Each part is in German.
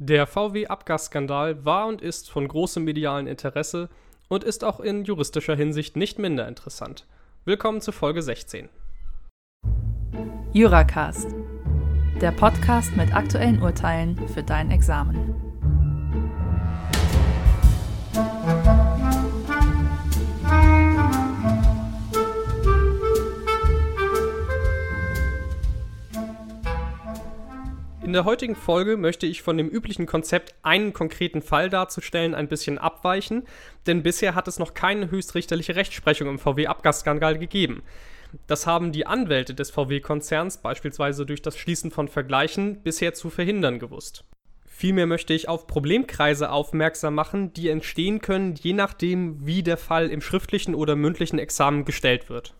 Der VW-Abgasskandal war und ist von großem medialen Interesse und ist auch in juristischer Hinsicht nicht minder interessant. Willkommen zu Folge 16. Juracast, der Podcast mit aktuellen Urteilen für dein Examen. In der heutigen Folge möchte ich von dem üblichen Konzept, einen konkreten Fall darzustellen, ein bisschen abweichen, denn bisher hat es noch keine höchstrichterliche Rechtsprechung im VW-Abgasskandal gegeben. Das haben die Anwälte des VW-Konzerns beispielsweise durch das Schließen von Vergleichen bisher zu verhindern gewusst. Vielmehr möchte ich auf Problemkreise aufmerksam machen, die entstehen können, je nachdem, wie der Fall im schriftlichen oder mündlichen Examen gestellt wird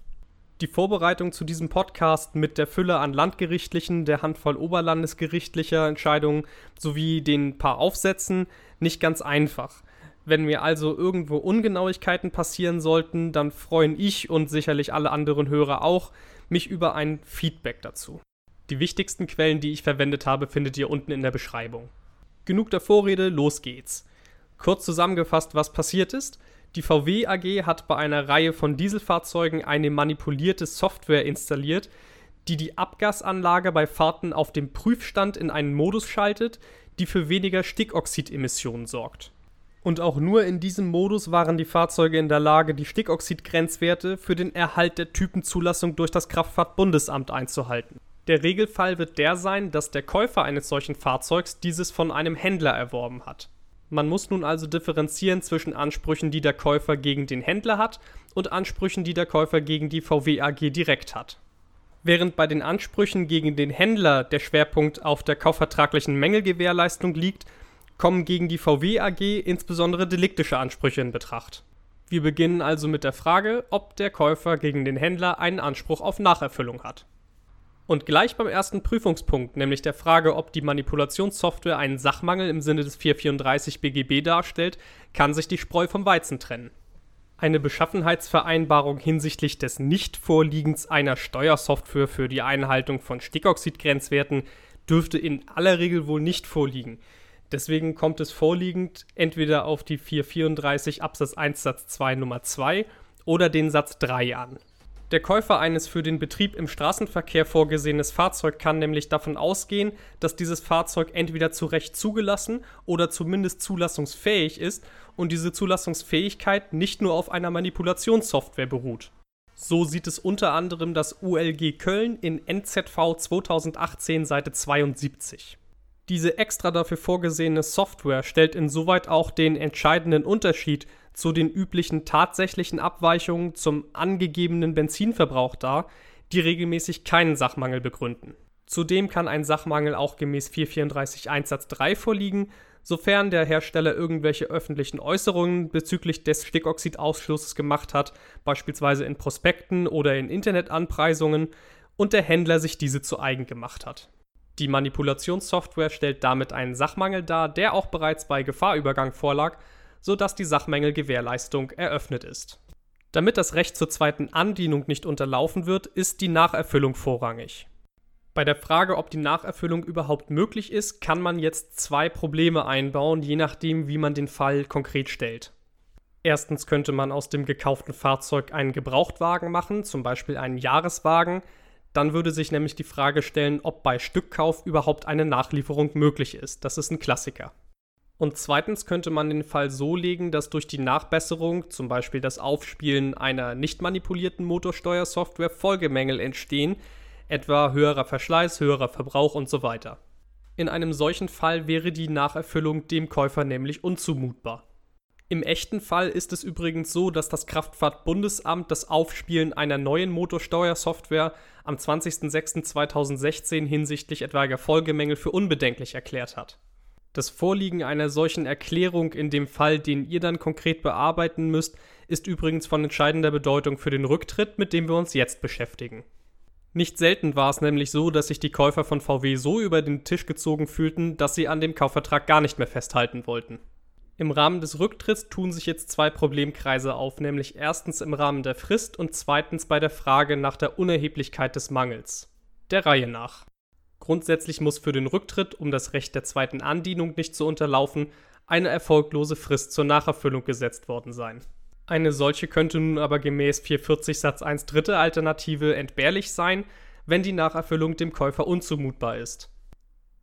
die Vorbereitung zu diesem Podcast mit der Fülle an landgerichtlichen, der Handvoll oberlandesgerichtlicher Entscheidungen sowie den paar Aufsätzen nicht ganz einfach. Wenn mir also irgendwo Ungenauigkeiten passieren sollten, dann freuen ich und sicherlich alle anderen Hörer auch mich über ein Feedback dazu. Die wichtigsten Quellen, die ich verwendet habe, findet ihr unten in der Beschreibung. Genug der Vorrede, los geht's. Kurz zusammengefasst, was passiert ist. Die VW AG hat bei einer Reihe von Dieselfahrzeugen eine manipulierte Software installiert, die die Abgasanlage bei Fahrten auf dem Prüfstand in einen Modus schaltet, die für weniger Stickoxidemissionen sorgt. Und auch nur in diesem Modus waren die Fahrzeuge in der Lage, die Stickoxidgrenzwerte für den Erhalt der Typenzulassung durch das Kraftfahrtbundesamt einzuhalten. Der Regelfall wird der sein, dass der Käufer eines solchen Fahrzeugs dieses von einem Händler erworben hat. Man muss nun also differenzieren zwischen Ansprüchen, die der Käufer gegen den Händler hat und Ansprüchen, die der Käufer gegen die VW AG direkt hat. Während bei den Ansprüchen gegen den Händler der Schwerpunkt auf der kaufvertraglichen Mängelgewährleistung liegt, kommen gegen die VW AG insbesondere deliktische Ansprüche in Betracht. Wir beginnen also mit der Frage, ob der Käufer gegen den Händler einen Anspruch auf Nacherfüllung hat. Und gleich beim ersten Prüfungspunkt, nämlich der Frage, ob die Manipulationssoftware einen Sachmangel im Sinne des 434 BGB darstellt, kann sich die Spreu vom Weizen trennen. Eine Beschaffenheitsvereinbarung hinsichtlich des Nichtvorliegens einer Steuersoftware für die Einhaltung von Stickoxidgrenzwerten dürfte in aller Regel wohl nicht vorliegen. Deswegen kommt es vorliegend entweder auf die 434 Absatz 1 Satz 2 Nummer 2 oder den Satz 3 an. Der Käufer eines für den Betrieb im Straßenverkehr vorgesehenes Fahrzeug kann nämlich davon ausgehen, dass dieses Fahrzeug entweder zu Recht zugelassen oder zumindest zulassungsfähig ist und diese Zulassungsfähigkeit nicht nur auf einer Manipulationssoftware beruht. So sieht es unter anderem das ULG Köln in NZV 2018 Seite 72. Diese extra dafür vorgesehene Software stellt insoweit auch den entscheidenden Unterschied zu den üblichen tatsächlichen Abweichungen zum angegebenen Benzinverbrauch dar, die regelmäßig keinen Sachmangel begründen. Zudem kann ein Sachmangel auch gemäß 434 Einsatz 3 vorliegen, sofern der Hersteller irgendwelche öffentlichen Äußerungen bezüglich des Stickoxidausschlusses gemacht hat, beispielsweise in Prospekten oder in Internetanpreisungen, und der Händler sich diese zu eigen gemacht hat. Die Manipulationssoftware stellt damit einen Sachmangel dar, der auch bereits bei Gefahrübergang vorlag sodass die Sachmängelgewährleistung eröffnet ist. Damit das Recht zur zweiten Andienung nicht unterlaufen wird, ist die Nacherfüllung vorrangig. Bei der Frage, ob die Nacherfüllung überhaupt möglich ist, kann man jetzt zwei Probleme einbauen, je nachdem, wie man den Fall konkret stellt. Erstens könnte man aus dem gekauften Fahrzeug einen Gebrauchtwagen machen, zum Beispiel einen Jahreswagen. Dann würde sich nämlich die Frage stellen, ob bei Stückkauf überhaupt eine Nachlieferung möglich ist. Das ist ein Klassiker. Und zweitens könnte man den Fall so legen, dass durch die Nachbesserung, zum Beispiel das Aufspielen einer nicht manipulierten Motorsteuersoftware, Folgemängel entstehen, etwa höherer Verschleiß, höherer Verbrauch und so weiter. In einem solchen Fall wäre die Nacherfüllung dem Käufer nämlich unzumutbar. Im echten Fall ist es übrigens so, dass das Kraftfahrtbundesamt das Aufspielen einer neuen Motorsteuersoftware am 20.06.2016 hinsichtlich etwaiger Folgemängel für unbedenklich erklärt hat. Das Vorliegen einer solchen Erklärung in dem Fall, den ihr dann konkret bearbeiten müsst, ist übrigens von entscheidender Bedeutung für den Rücktritt, mit dem wir uns jetzt beschäftigen. Nicht selten war es nämlich so, dass sich die Käufer von VW so über den Tisch gezogen fühlten, dass sie an dem Kaufvertrag gar nicht mehr festhalten wollten. Im Rahmen des Rücktritts tun sich jetzt zwei Problemkreise auf, nämlich erstens im Rahmen der Frist und zweitens bei der Frage nach der Unerheblichkeit des Mangels. Der Reihe nach. Grundsätzlich muss für den Rücktritt, um das Recht der zweiten Andienung nicht zu unterlaufen, eine erfolglose Frist zur Nacherfüllung gesetzt worden sein. Eine solche könnte nun aber gemäß 440 Satz 1 dritte Alternative entbehrlich sein, wenn die Nacherfüllung dem Käufer unzumutbar ist.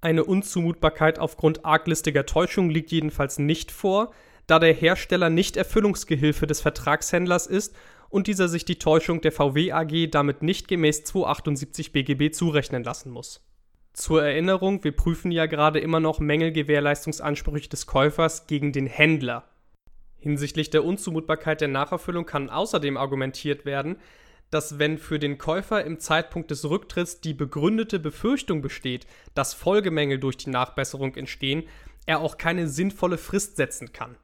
Eine Unzumutbarkeit aufgrund arglistiger Täuschung liegt jedenfalls nicht vor, da der Hersteller nicht Erfüllungsgehilfe des Vertragshändlers ist und dieser sich die Täuschung der VW AG damit nicht gemäß 278 BGB zurechnen lassen muss. Zur Erinnerung, wir prüfen ja gerade immer noch Mängelgewährleistungsansprüche des Käufers gegen den Händler. Hinsichtlich der Unzumutbarkeit der Nacherfüllung kann außerdem argumentiert werden, dass wenn für den Käufer im Zeitpunkt des Rücktritts die begründete Befürchtung besteht, dass Folgemängel durch die Nachbesserung entstehen, er auch keine sinnvolle Frist setzen kann.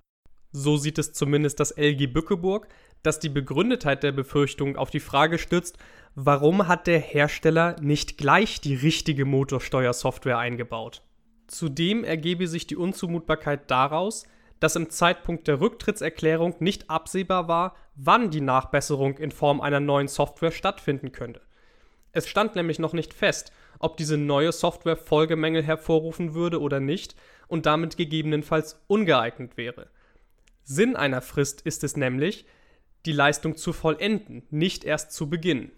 So sieht es zumindest das LG Bückeburg, das die Begründetheit der Befürchtung auf die Frage stützt, warum hat der Hersteller nicht gleich die richtige Motorsteuersoftware eingebaut. Zudem ergebe sich die Unzumutbarkeit daraus, dass im Zeitpunkt der Rücktrittserklärung nicht absehbar war, wann die Nachbesserung in Form einer neuen Software stattfinden könnte. Es stand nämlich noch nicht fest, ob diese neue Software Folgemängel hervorrufen würde oder nicht und damit gegebenenfalls ungeeignet wäre. Sinn einer Frist ist es nämlich, die Leistung zu vollenden, nicht erst zu beginnen.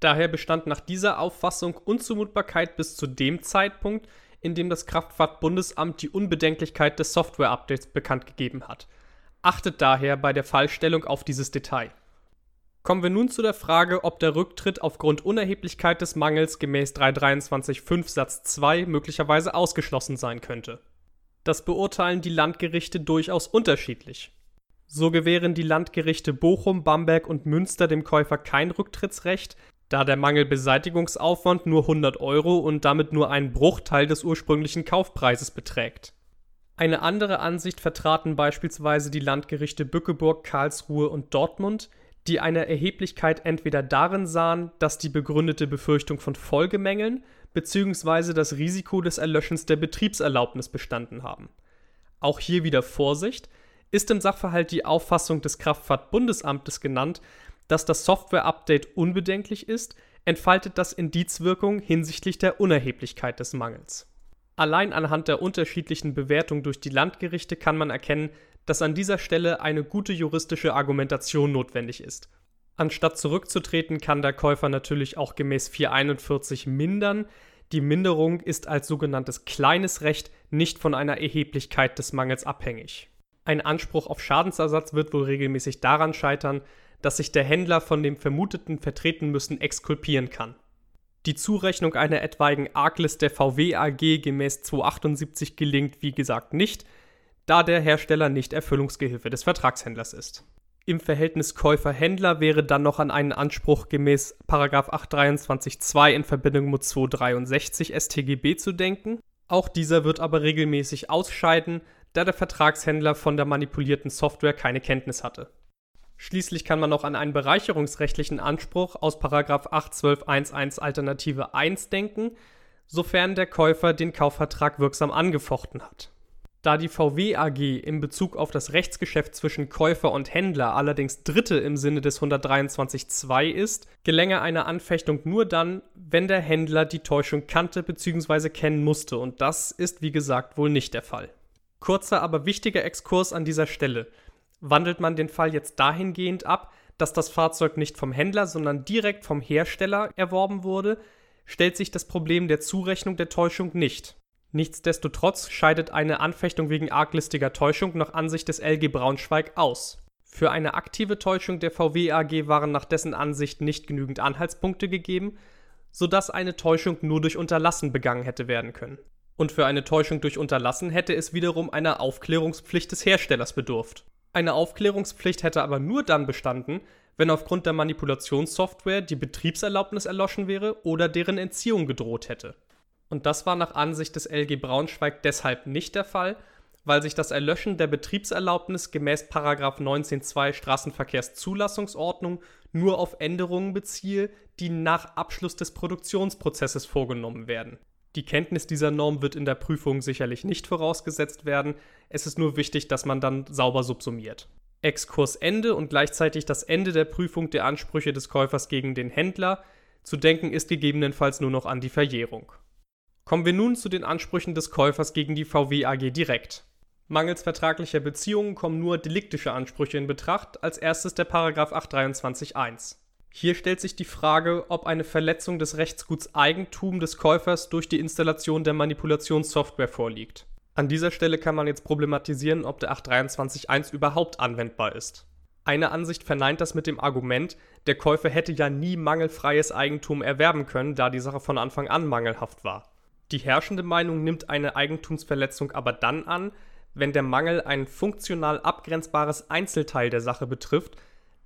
Daher bestand nach dieser Auffassung Unzumutbarkeit bis zu dem Zeitpunkt, in dem das Kraftfahrtbundesamt die Unbedenklichkeit des Software-Updates bekannt gegeben hat. Achtet daher bei der Fallstellung auf dieses Detail. Kommen wir nun zu der Frage, ob der Rücktritt aufgrund Unerheblichkeit des Mangels gemäß 323.5 Satz 2 möglicherweise ausgeschlossen sein könnte. Das beurteilen die Landgerichte durchaus unterschiedlich. So gewähren die Landgerichte Bochum, Bamberg und Münster dem Käufer kein Rücktrittsrecht, da der Mangelbeseitigungsaufwand nur 100 Euro und damit nur einen Bruchteil des ursprünglichen Kaufpreises beträgt. Eine andere Ansicht vertraten beispielsweise die Landgerichte Bückeburg, Karlsruhe und Dortmund, die eine Erheblichkeit entweder darin sahen, dass die begründete Befürchtung von Folgemängeln bzw. das Risiko des Erlöschens der Betriebserlaubnis bestanden haben. Auch hier wieder Vorsicht, ist im Sachverhalt die Auffassung des Kraftfahrtbundesamtes genannt, dass das Software-Update unbedenklich ist, entfaltet das Indizwirkung hinsichtlich der Unerheblichkeit des Mangels. Allein anhand der unterschiedlichen Bewertung durch die Landgerichte kann man erkennen, dass an dieser Stelle eine gute juristische Argumentation notwendig ist. Anstatt zurückzutreten, kann der Käufer natürlich auch gemäß 441 mindern. Die Minderung ist als sogenanntes kleines Recht nicht von einer Erheblichkeit des Mangels abhängig. Ein Anspruch auf Schadensersatz wird wohl regelmäßig daran scheitern, dass sich der Händler von dem Vermuteten vertreten müssen exkulpieren kann. Die Zurechnung einer etwaigen Arglist der VW AG gemäß 278 gelingt, wie gesagt, nicht, da der Hersteller nicht Erfüllungsgehilfe des Vertragshändlers ist. Im Verhältnis Käufer-Händler wäre dann noch an einen Anspruch gemäß 823.2 in Verbindung mit 263 StGB zu denken. Auch dieser wird aber regelmäßig ausscheiden, da der Vertragshändler von der manipulierten Software keine Kenntnis hatte. Schließlich kann man noch an einen bereicherungsrechtlichen Anspruch aus 812.1.1 Alternative 1 denken, sofern der Käufer den Kaufvertrag wirksam angefochten hat. Da die VW AG in Bezug auf das Rechtsgeschäft zwischen Käufer und Händler allerdings Dritte im Sinne des 123.2 ist, gelänge eine Anfechtung nur dann, wenn der Händler die Täuschung kannte bzw. kennen musste und das ist wie gesagt wohl nicht der Fall. Kurzer, aber wichtiger Exkurs an dieser Stelle. Wandelt man den Fall jetzt dahingehend ab, dass das Fahrzeug nicht vom Händler, sondern direkt vom Hersteller erworben wurde, stellt sich das Problem der Zurechnung der Täuschung nicht. Nichtsdestotrotz scheidet eine Anfechtung wegen arglistiger Täuschung nach Ansicht des LG Braunschweig aus. Für eine aktive Täuschung der VW AG waren nach dessen Ansicht nicht genügend Anhaltspunkte gegeben, sodass eine Täuschung nur durch Unterlassen begangen hätte werden können. Und für eine Täuschung durch Unterlassen hätte es wiederum einer Aufklärungspflicht des Herstellers bedurft. Eine Aufklärungspflicht hätte aber nur dann bestanden, wenn aufgrund der Manipulationssoftware die Betriebserlaubnis erloschen wäre oder deren Entziehung gedroht hätte. Und das war nach Ansicht des LG Braunschweig deshalb nicht der Fall, weil sich das Erlöschen der Betriebserlaubnis gemäß 19.2 Straßenverkehrszulassungsordnung nur auf Änderungen beziehe, die nach Abschluss des Produktionsprozesses vorgenommen werden. Die Kenntnis dieser Norm wird in der Prüfung sicherlich nicht vorausgesetzt werden. Es ist nur wichtig, dass man dann sauber subsumiert. Exkursende und gleichzeitig das Ende der Prüfung der Ansprüche des Käufers gegen den Händler. Zu denken ist gegebenenfalls nur noch an die Verjährung. Kommen wir nun zu den Ansprüchen des Käufers gegen die VW AG direkt. Mangels vertraglicher Beziehungen kommen nur deliktische Ansprüche in Betracht, als erstes der Paragraph 823.1. Hier stellt sich die Frage, ob eine Verletzung des Rechtsguts Eigentum des Käufers durch die Installation der Manipulationssoftware vorliegt. An dieser Stelle kann man jetzt problematisieren, ob der 823.1 überhaupt anwendbar ist. Eine Ansicht verneint das mit dem Argument, der Käufer hätte ja nie mangelfreies Eigentum erwerben können, da die Sache von Anfang an mangelhaft war. Die herrschende Meinung nimmt eine Eigentumsverletzung aber dann an, wenn der Mangel ein funktional abgrenzbares Einzelteil der Sache betrifft,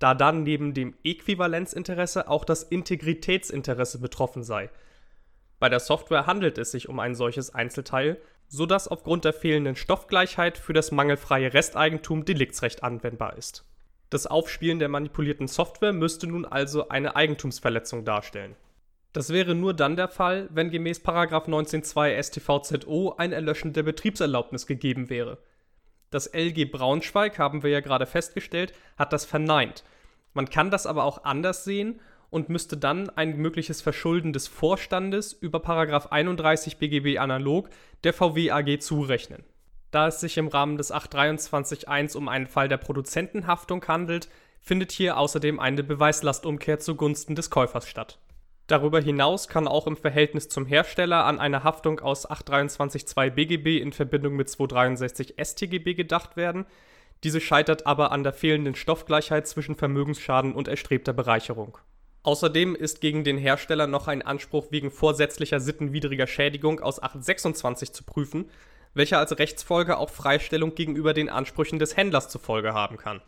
da dann neben dem Äquivalenzinteresse auch das Integritätsinteresse betroffen sei. Bei der Software handelt es sich um ein solches Einzelteil, so dass aufgrund der fehlenden Stoffgleichheit für das mangelfreie Resteigentum Deliktsrecht anwendbar ist. Das Aufspielen der manipulierten Software müsste nun also eine Eigentumsverletzung darstellen das wäre nur dann der Fall, wenn gemäß 19.2 StVZO ein Erlöschen der Betriebserlaubnis gegeben wäre. Das LG Braunschweig, haben wir ja gerade festgestellt, hat das verneint. Man kann das aber auch anders sehen und müsste dann ein mögliches Verschulden des Vorstandes über 31 BGB analog der VW AG zurechnen. Da es sich im Rahmen des 823.1 um einen Fall der Produzentenhaftung handelt, findet hier außerdem eine Beweislastumkehr zugunsten des Käufers statt Darüber hinaus kann auch im Verhältnis zum Hersteller an eine Haftung aus 823.2 BGB in Verbindung mit 263 StGB gedacht werden, diese scheitert aber an der fehlenden Stoffgleichheit zwischen Vermögensschaden und erstrebter Bereicherung. Außerdem ist gegen den Hersteller noch ein Anspruch wegen vorsätzlicher sittenwidriger Schädigung aus 826 zu prüfen, welcher als Rechtsfolge auch Freistellung gegenüber den Ansprüchen des Händlers zur Folge haben kann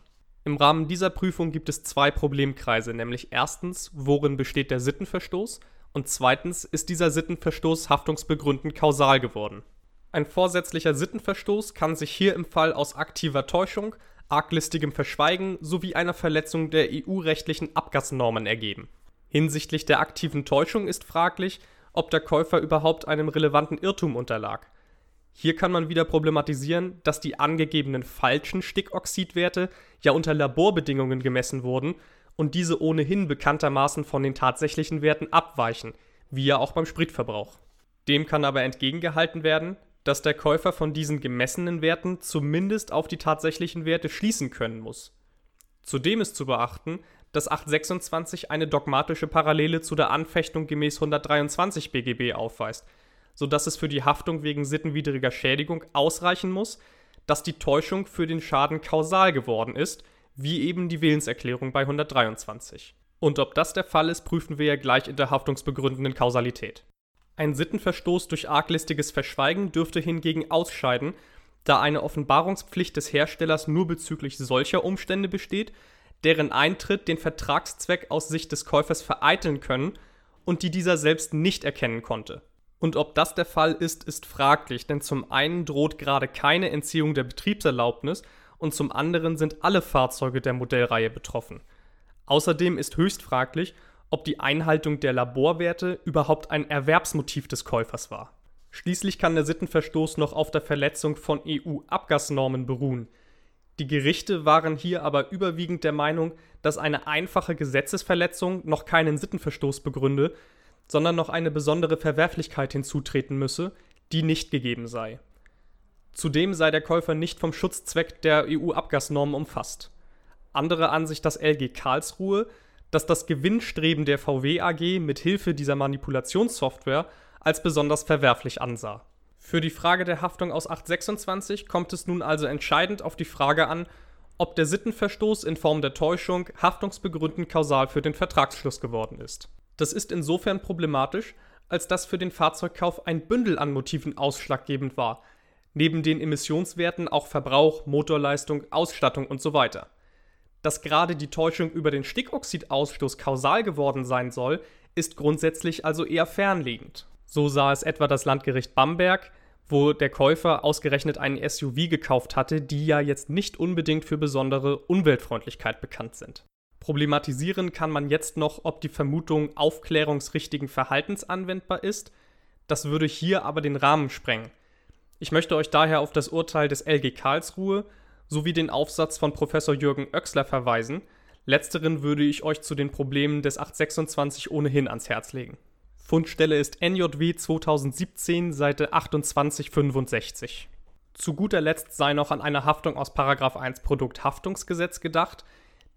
im Rahmen dieser Prüfung gibt es zwei Problemkreise, nämlich erstens, worin besteht der Sittenverstoß und zweitens, ist dieser Sittenverstoß haftungsbegründend kausal geworden. Ein vorsätzlicher Sittenverstoß kann sich hier im Fall aus aktiver Täuschung, arglistigem Verschweigen sowie einer Verletzung der EU-rechtlichen Abgasnormen ergeben. Hinsichtlich der aktiven Täuschung ist fraglich, ob der Käufer überhaupt einem relevanten Irrtum unterlag hier kann man wieder problematisieren, dass die angegebenen falschen Stickoxidwerte ja unter Laborbedingungen gemessen wurden und diese ohnehin bekanntermaßen von den tatsächlichen Werten abweichen, wie ja auch beim Spritverbrauch. Dem kann aber entgegengehalten werden, dass der Käufer von diesen gemessenen Werten zumindest auf die tatsächlichen Werte schließen können muss. Zudem ist zu beachten, dass 826 eine dogmatische Parallele zu der Anfechtung gemäß 123 BGB aufweist – sodass es für die Haftung wegen sittenwidriger Schädigung ausreichen muss, dass die Täuschung für den Schaden kausal geworden ist, wie eben die Willenserklärung bei 123. Und ob das der Fall ist, prüfen wir ja gleich in der haftungsbegründenden Kausalität. Ein Sittenverstoß durch arglistiges Verschweigen dürfte hingegen ausscheiden, da eine Offenbarungspflicht des Herstellers nur bezüglich solcher Umstände besteht, deren Eintritt den Vertragszweck aus Sicht des Käufers vereiteln können und die dieser selbst nicht erkennen konnte. Und ob das der Fall ist, ist fraglich, denn zum einen droht gerade keine Entziehung der Betriebserlaubnis und zum anderen sind alle Fahrzeuge der Modellreihe betroffen. Außerdem ist höchst fraglich, ob die Einhaltung der Laborwerte überhaupt ein Erwerbsmotiv des Käufers war. Schließlich kann der Sittenverstoß noch auf der Verletzung von EU-Abgasnormen beruhen. Die Gerichte waren hier aber überwiegend der Meinung, dass eine einfache Gesetzesverletzung noch keinen Sittenverstoß begründe, sondern noch eine besondere Verwerflichkeit hinzutreten müsse, die nicht gegeben sei. Zudem sei der Käufer nicht vom Schutzzweck der EU-Abgasnormen umfasst. Andere Ansicht das LG Karlsruhe, dass das Gewinnstreben der VW AG mit Hilfe dieser Manipulationssoftware als besonders verwerflich ansah. Für die Frage der Haftung aus 826 kommt es nun also entscheidend auf die Frage an, ob der Sittenverstoß in Form der Täuschung haftungsbegründend kausal für den Vertragsschluss geworden ist. Das ist insofern problematisch, als dass für den Fahrzeugkauf ein Bündel an Motiven ausschlaggebend war, neben den Emissionswerten auch Verbrauch, Motorleistung, Ausstattung und so weiter. Dass gerade die Täuschung über den Stickoxidausstoß kausal geworden sein soll, ist grundsätzlich also eher fernliegend. So sah es etwa das Landgericht Bamberg, wo der Käufer ausgerechnet einen SUV gekauft hatte, die ja jetzt nicht unbedingt für besondere Umweltfreundlichkeit bekannt sind. Problematisieren kann man jetzt noch, ob die Vermutung aufklärungsrichtigen Verhaltens anwendbar ist. Das würde hier aber den Rahmen sprengen. Ich möchte euch daher auf das Urteil des LG Karlsruhe sowie den Aufsatz von Professor Jürgen Oechsler verweisen. Letzteren würde ich euch zu den Problemen des 826 ohnehin ans Herz legen. Fundstelle ist NJW 2017, Seite 2865. Zu guter Letzt sei noch an eine Haftung aus 1 Produkthaftungsgesetz gedacht.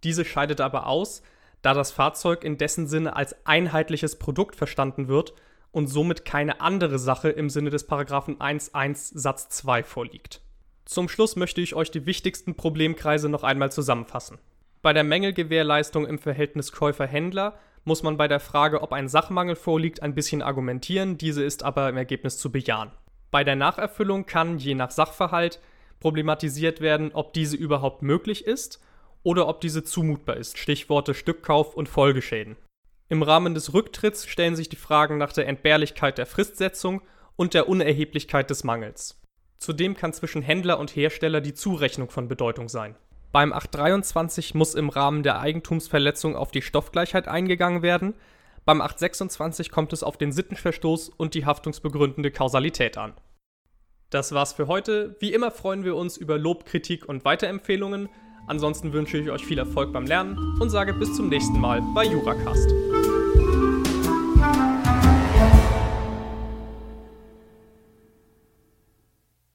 Diese scheidet aber aus, da das Fahrzeug in dessen Sinne als einheitliches Produkt verstanden wird und somit keine andere Sache im Sinne des Paragraphen 1.1 Satz 2 vorliegt. Zum Schluss möchte ich euch die wichtigsten Problemkreise noch einmal zusammenfassen. Bei der Mängelgewährleistung im Verhältnis Käufer-Händler muss man bei der Frage, ob ein Sachmangel vorliegt, ein bisschen argumentieren, diese ist aber im Ergebnis zu bejahen. Bei der Nacherfüllung kann, je nach Sachverhalt, problematisiert werden, ob diese überhaupt möglich ist oder ob diese zumutbar ist, Stichworte Stückkauf und Folgeschäden. Im Rahmen des Rücktritts stellen sich die Fragen nach der Entbehrlichkeit der Fristsetzung und der Unerheblichkeit des Mangels. Zudem kann zwischen Händler und Hersteller die Zurechnung von Bedeutung sein. Beim 823 muss im Rahmen der Eigentumsverletzung auf die Stoffgleichheit eingegangen werden, beim 826 kommt es auf den Sittenverstoß und die haftungsbegründende Kausalität an. Das war's für heute. Wie immer freuen wir uns über Lob, Kritik und Weiterempfehlungen. Ansonsten wünsche ich euch viel Erfolg beim Lernen und sage bis zum nächsten Mal bei Juracast.